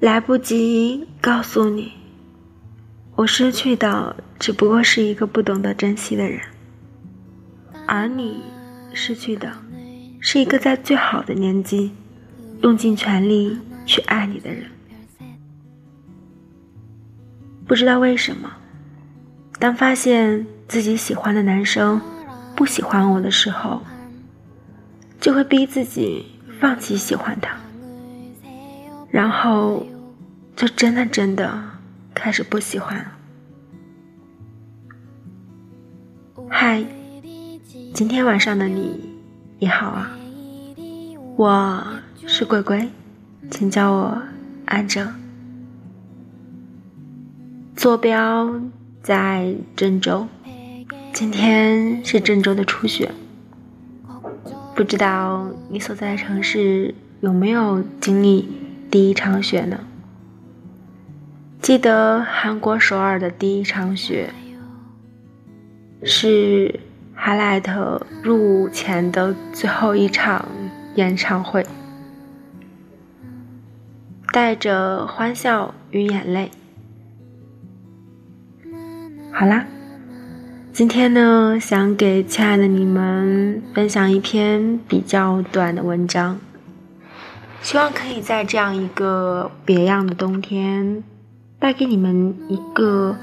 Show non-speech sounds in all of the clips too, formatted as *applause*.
来不及告诉你，我失去的只不过是一个不懂得珍惜的人，而你失去的是一个在最好的年纪用尽全力去爱你的人。不知道为什么，当发现自己喜欢的男生不喜欢我的时候，就会逼自己放弃喜欢他。然后，就真的真的开始不喜欢了。嗨，今天晚上的你也好啊，我是鬼鬼，请叫我安正。坐标在郑州，今天是郑州的初雪，不知道你所在的城市有没有经历？第一场雪呢？记得韩国首尔的第一场雪，是哈莱特入伍前的最后一场演唱会，带着欢笑与眼泪。好啦，今天呢，想给亲爱的你们分享一篇比较短的文章。希望可以在这样一个别样的冬天，带给你们一个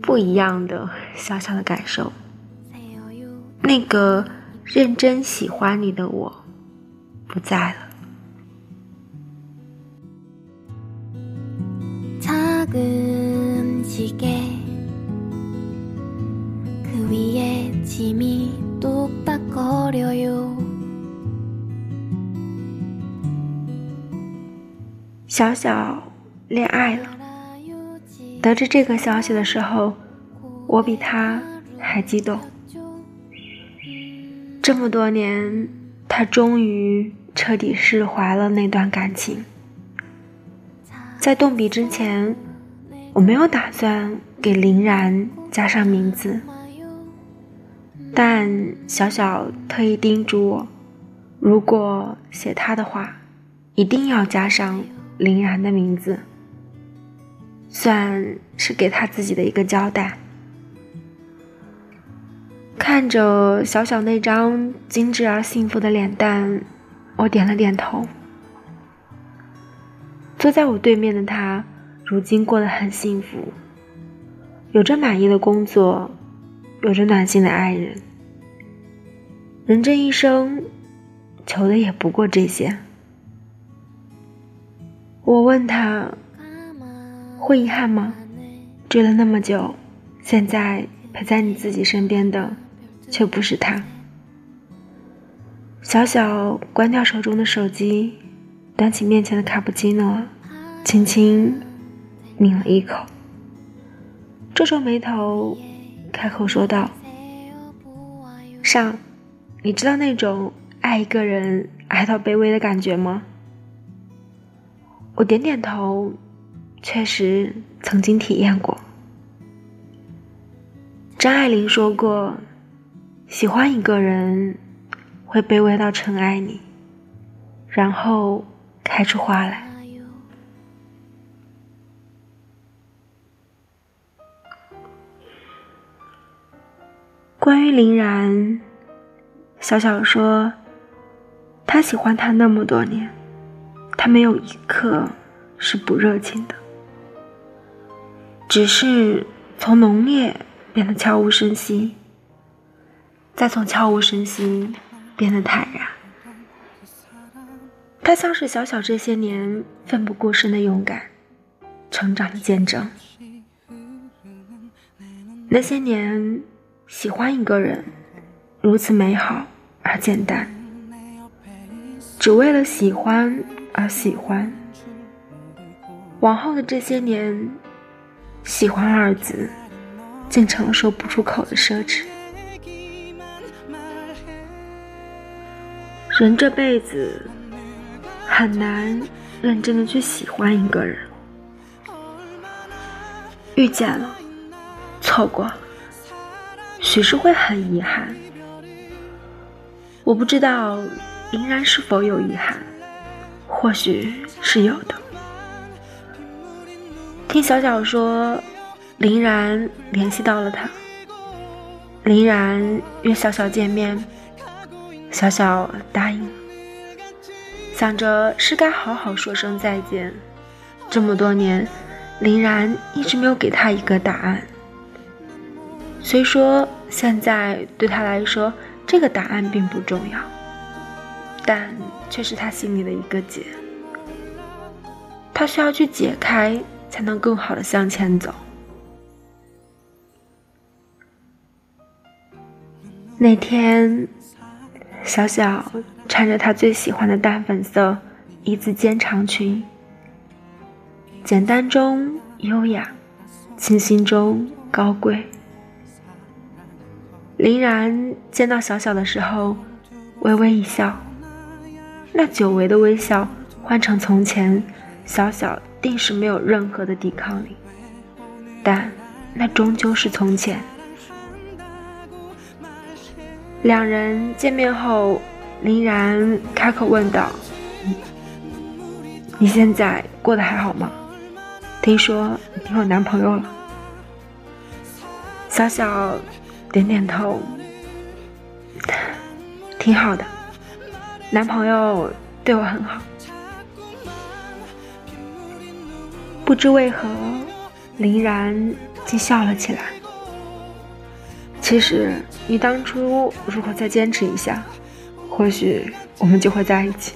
不一样的小小的感受。那个认真喜欢你的我，不在了。小小恋爱了。得知这个消息的时候，我比他还激动。这么多年，他终于彻底释怀了那段感情。在动笔之前，我没有打算给林然加上名字，但小小特意叮嘱我，如果写他的话，一定要加上。林然的名字，算是给他自己的一个交代。看着小小那张精致而幸福的脸蛋，我点了点头。坐在我对面的他，如今过得很幸福，有着满意的工作，有着暖心的爱人。人这一生，求的也不过这些。我问他：“会遗憾吗？追了那么久，现在陪在你自己身边的，却不是他。”小小关掉手中的手机，端起面前的卡布奇诺，轻轻抿了一口，皱皱眉头，开口说道：“上，你知道那种爱一个人爱到卑微的感觉吗？”我点点头，确实曾经体验过。张爱玲说过：“喜欢一个人，会卑微到尘埃里，然后开出花来。”关于林然，小小说，他喜欢他那么多年。他没有一刻是不热情的，只是从浓烈变得悄无声息，再从悄无声息变得坦然。他像是小小这些年奋不顾身的勇敢，成长的见证。那些年喜欢一个人，如此美好而简单，只为了喜欢。而喜欢，往后的这些年，喜欢二字竟成了说不出口的奢侈。人这辈子很难认真的去喜欢一个人，遇见了，错过了，许是会很遗憾。我不知道林然是否有遗憾，或许是有的。听小小说，林然联系到了他，林然约小小见面，小小答应，想着是该好好说声再见。这么多年，林然一直没有给他一个答案。虽说现在对他来说，这个答案并不重要，但却是他心里的一个结。他需要去解开，才能更好的向前走。那天，小小穿着她最喜欢的淡粉色一字肩长裙，简单中优雅，清新中高贵。林然见到小小的时候，微微一笑。那久违的微笑，换成从前，小小定是没有任何的抵抗力。但那终究是从前。两人见面后，林然开口问道：“你现在过得还好吗？听说你有男朋友了。”小小。点点头，挺好的，男朋友对我很好。不知为何，林然竟笑了起来。其实，你当初如果再坚持一下，或许我们就会在一起。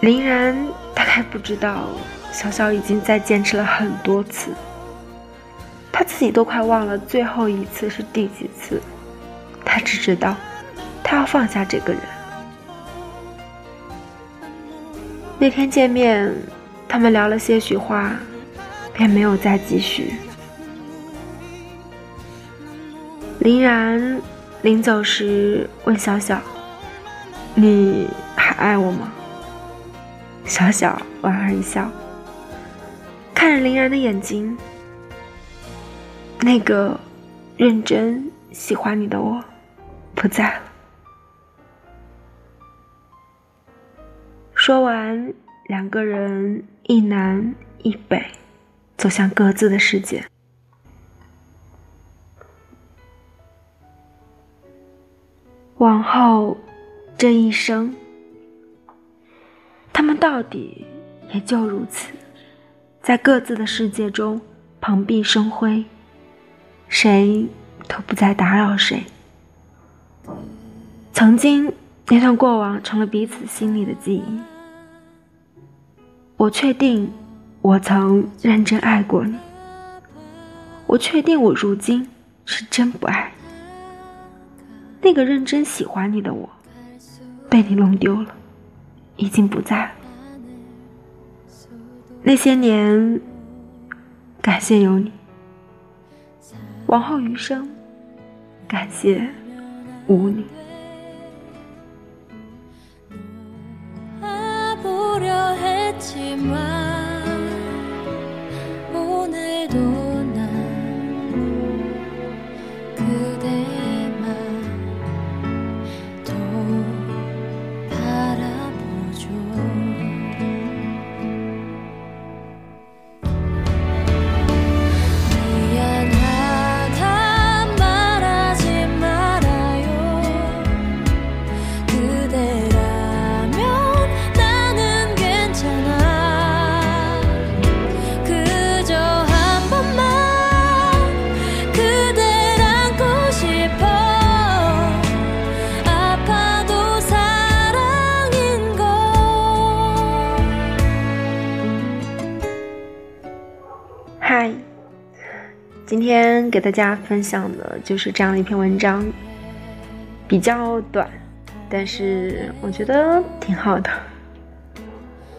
林然大概不知道，小小已经在坚持了很多次。他自己都快忘了最后一次是第几次，他只知道，他要放下这个人。那天见面，他们聊了些许话，便没有再继续。林然临走时问小小：“你还爱我吗？”小小莞尔一笑，看着林然的眼睛。那个认真喜欢你的我，不在了。说完，两个人一南一北，走向各自的世界。往后这一生，他们到底也就如此，在各自的世界中蓬荜生辉。谁都不再打扰谁。曾经那段过往成了彼此心里的记忆。我确定，我曾认真爱过你。我确定，我如今是真不爱你。那个认真喜欢你的我，被你弄丢了，已经不在了。那些年，感谢有你。往后余生，感谢无你。给大家分享的就是这样的一篇文章，比较短，但是我觉得挺好的。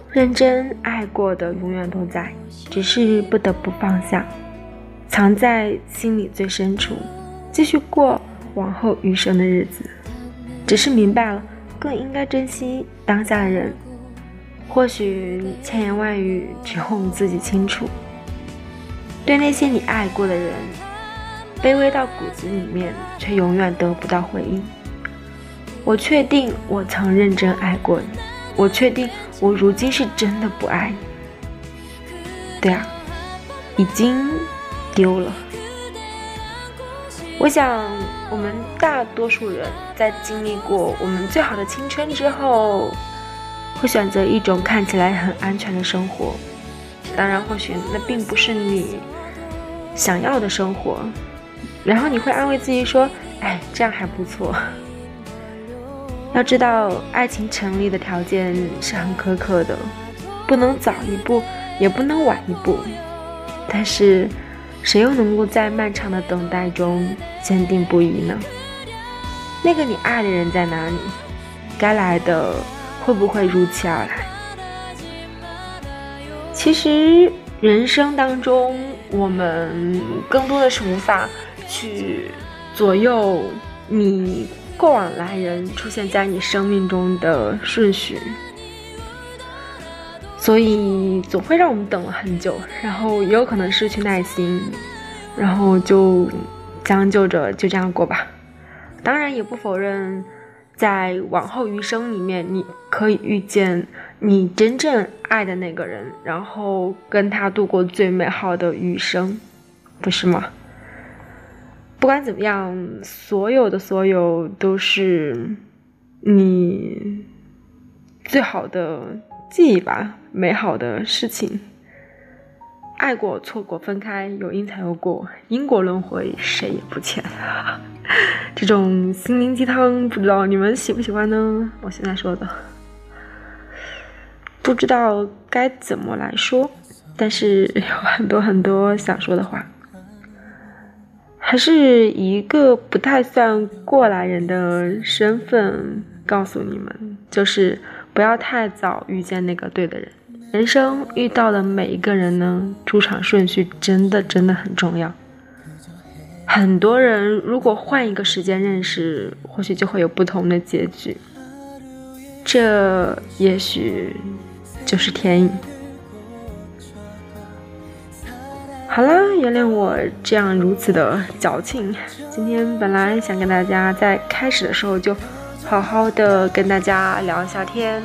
认真爱过的永远都在，只是不得不放下，藏在心里最深处，继续过往后余生的日子。只是明白了，更应该珍惜当下的人。或许千言万语，只有我们自己清楚。对那些你爱过的人，卑微到骨子里面，却永远得不到回应。我确定我曾认真爱过你，我确定我如今是真的不爱你。对啊，已经丢了。我想，我们大多数人在经历过我们最好的青春之后，会选择一种看起来很安全的生活。当然，或许那并不是你想要的生活。然后你会安慰自己说：“哎，这样还不错。*laughs* ”要知道，爱情成立的条件是很苛刻的，不能早一步，也不能晚一步。但是，谁又能够在漫长的等待中坚定不移呢？那个你爱的人在哪里？该来的会不会如期而来？其实，人生当中，我们更多的是无法去左右你。过往来人出现在你生命中的顺序，所以总会让我们等了很久，然后也有可能失去耐心，然后就将就着就这样过吧。当然，也不否认，在往后余生里面，你可以遇见你真正爱的那个人，然后跟他度过最美好的余生，不是吗？不管怎么样，所有的所有都是你最好的记忆吧，美好的事情。爱过、错过、分开，有因才有果，因果轮回，谁也不欠。*laughs* 这种心灵鸡汤，不知道你们喜不喜欢呢？我现在说的，不知道该怎么来说，但是有很多很多想说的话。还是一个不太算过来人的身份告诉你们，就是不要太早遇见那个对的人。人生遇到的每一个人呢，出场顺序真的真的很重要。很多人如果换一个时间认识，或许就会有不同的结局。这也许就是天意。好了，原谅我这样如此的矫情。今天本来想跟大家在开始的时候就好好的跟大家聊一下天，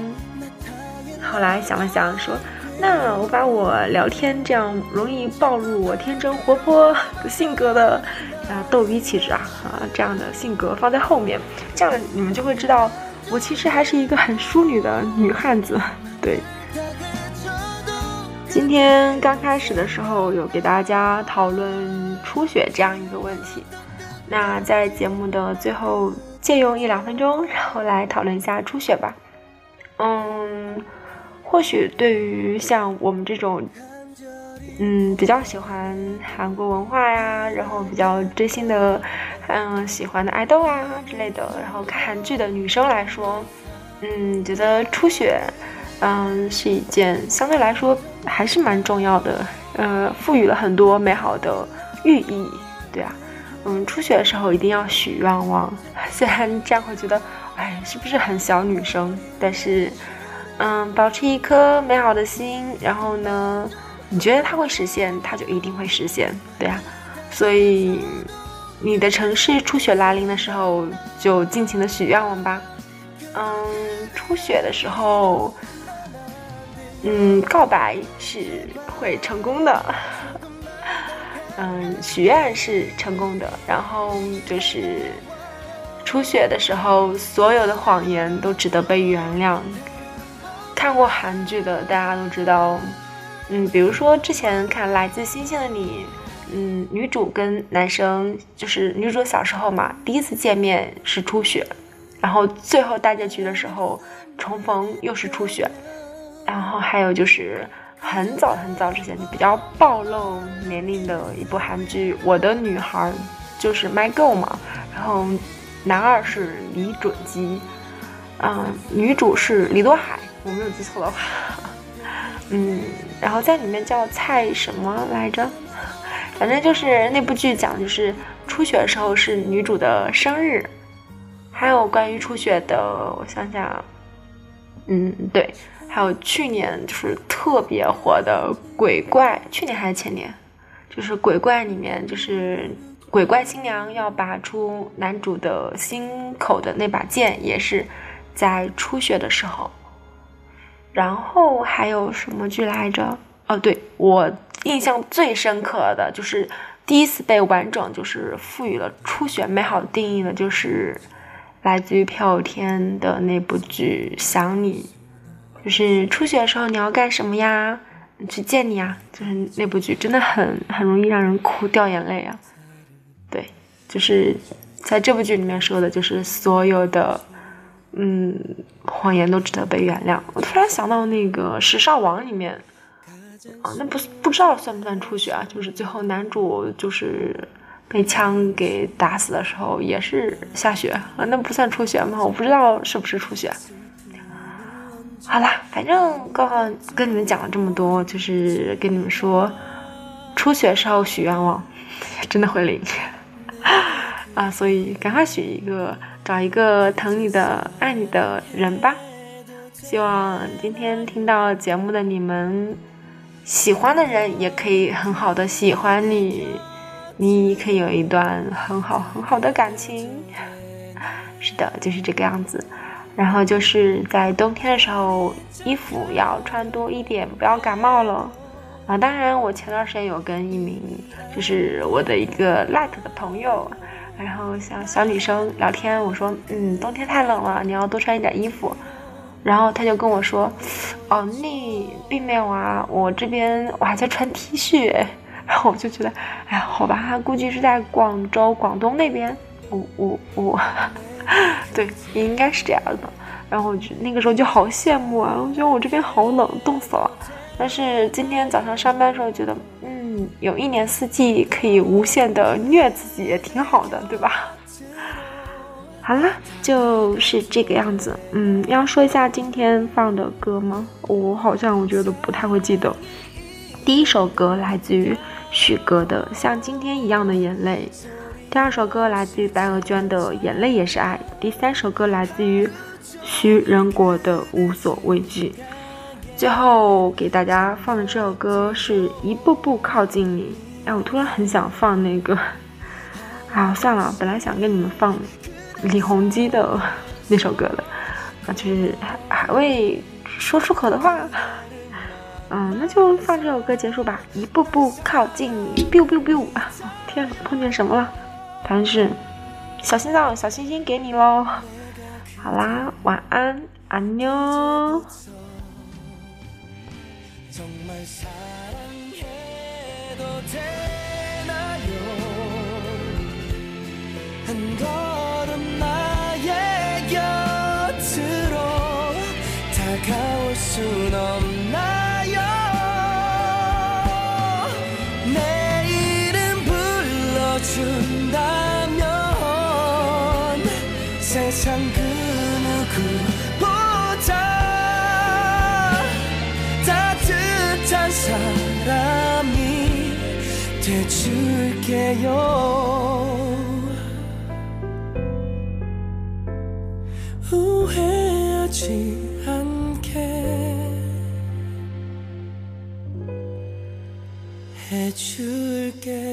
后来想了想，说那我把我聊天这样容易暴露我天真活泼的性格的啊逗逼气质啊啊这样的性格放在后面，这样你们就会知道我其实还是一个很淑女的女汉子，对。今天刚开始的时候，有给大家讨论初雪这样一个问题。那在节目的最后，借用一两分钟，然后来讨论一下初雪吧。嗯，或许对于像我们这种，嗯，比较喜欢韩国文化呀，然后比较追星的，嗯，喜欢的爱豆啊之类的，然后看韩剧的女生来说，嗯，觉得初雪。嗯，是一件相对来说还是蛮重要的，呃，赋予了很多美好的寓意，对啊，嗯，初雪的时候一定要许愿望，虽然这样会觉得，哎，是不是很小女生？但是，嗯，保持一颗美好的心，然后呢，你觉得它会实现，它就一定会实现，对啊，所以你的城市初雪来临的时候，就尽情的许愿望吧，嗯，初雪的时候。嗯，告白是会成功的，*laughs* 嗯，许愿是成功的，然后就是初雪的时候，所有的谎言都值得被原谅。看过韩剧的大家都知道，嗯，比如说之前看《来自星星的你》，嗯，女主跟男生就是女主小时候嘛，第一次见面是初雪，然后最后大结局的时候重逢又是初雪。然后还有就是很早很早之前就比较暴露年龄的一部韩剧《我的女孩》，就是 My Girl 嘛。然后男二是李准基，嗯，女主是李多海，我没有记错的话。*laughs* 嗯，然后在里面叫蔡什么来着？反正就是那部剧讲就是初雪的时候是女主的生日。还有关于初雪的，我想想，嗯，对。还有去年就是特别火的鬼怪，去年还是前年，就是鬼怪里面就是鬼怪新娘要拔出男主的心口的那把剑，也是在初雪的时候。然后还有什么剧来着？哦，对我印象最深刻的就是第一次被完整就是赋予了初雪美好定义的，就是来自于朴有天的那部剧《想你》，就是初雪的时候你要干什么呀？去见你啊！就是那部剧真的很很容易让人哭掉眼泪啊。对，就是在这部剧里面说的，就是所有的嗯谎言都值得被原谅。我突然想到那个《时尚王》里面啊，那不不知道算不算初雪啊？就是最后男主就是被枪给打死的时候也是下雪啊，那不算初雪吗？我不知道是不是初雪。好啦，反正刚刚跟你们讲了这么多，就是跟你们说初雪时候许愿望 *laughs* 真的会灵。*laughs* 啊，所以赶快许一个，找一个疼你的、爱你的人吧。希望今天听到节目的你们，喜欢的人也可以很好的喜欢你，你可以有一段很好很好的感情。是的，就是这个样子。然后就是在冬天的时候，衣服要穿多一点，不要感冒了。啊，当然，我前段时间有跟一名，就是我的一个 like 的朋友。然后像小女生聊天，我说，嗯，冬天太冷了，你要多穿一点衣服。然后他就跟我说，哦，那并没有啊，我这边我还在穿 T 恤。*laughs* 然后我就觉得，哎呀，好吧，估计是在广州、广东那边。我我我，*laughs* 对，应该是这样的。然后我就那个时候就好羡慕啊，我觉得我这边好冷，冻死了。但是今天早上上班的时候觉得，嗯，有一年四季可以无限的虐自己，也挺好的，对吧？*laughs* 好了，就是这个样子。嗯，要说一下今天放的歌吗？我好像我觉得不太会记得。第一首歌来自于许哥的《像今天一样的眼泪》，第二首歌来自于白鹅娟的《眼泪也是爱》，第三首歌来自于徐仁国的《无所畏惧》。最后给大家放的这首歌是一步步靠近你。哎，我突然很想放那个，啊，算了，本来想跟你们放李弘基的那首歌的，啊，就是还未说出口的话，嗯，*laughs* 那就放这首歌结束吧。一步步靠近你，biu biu biu，啊天，碰见什么了？但是小心脏、小心心给你喽。好啦，晚安，安妞。 해줄게요. 후회하지 않게 해줄게요.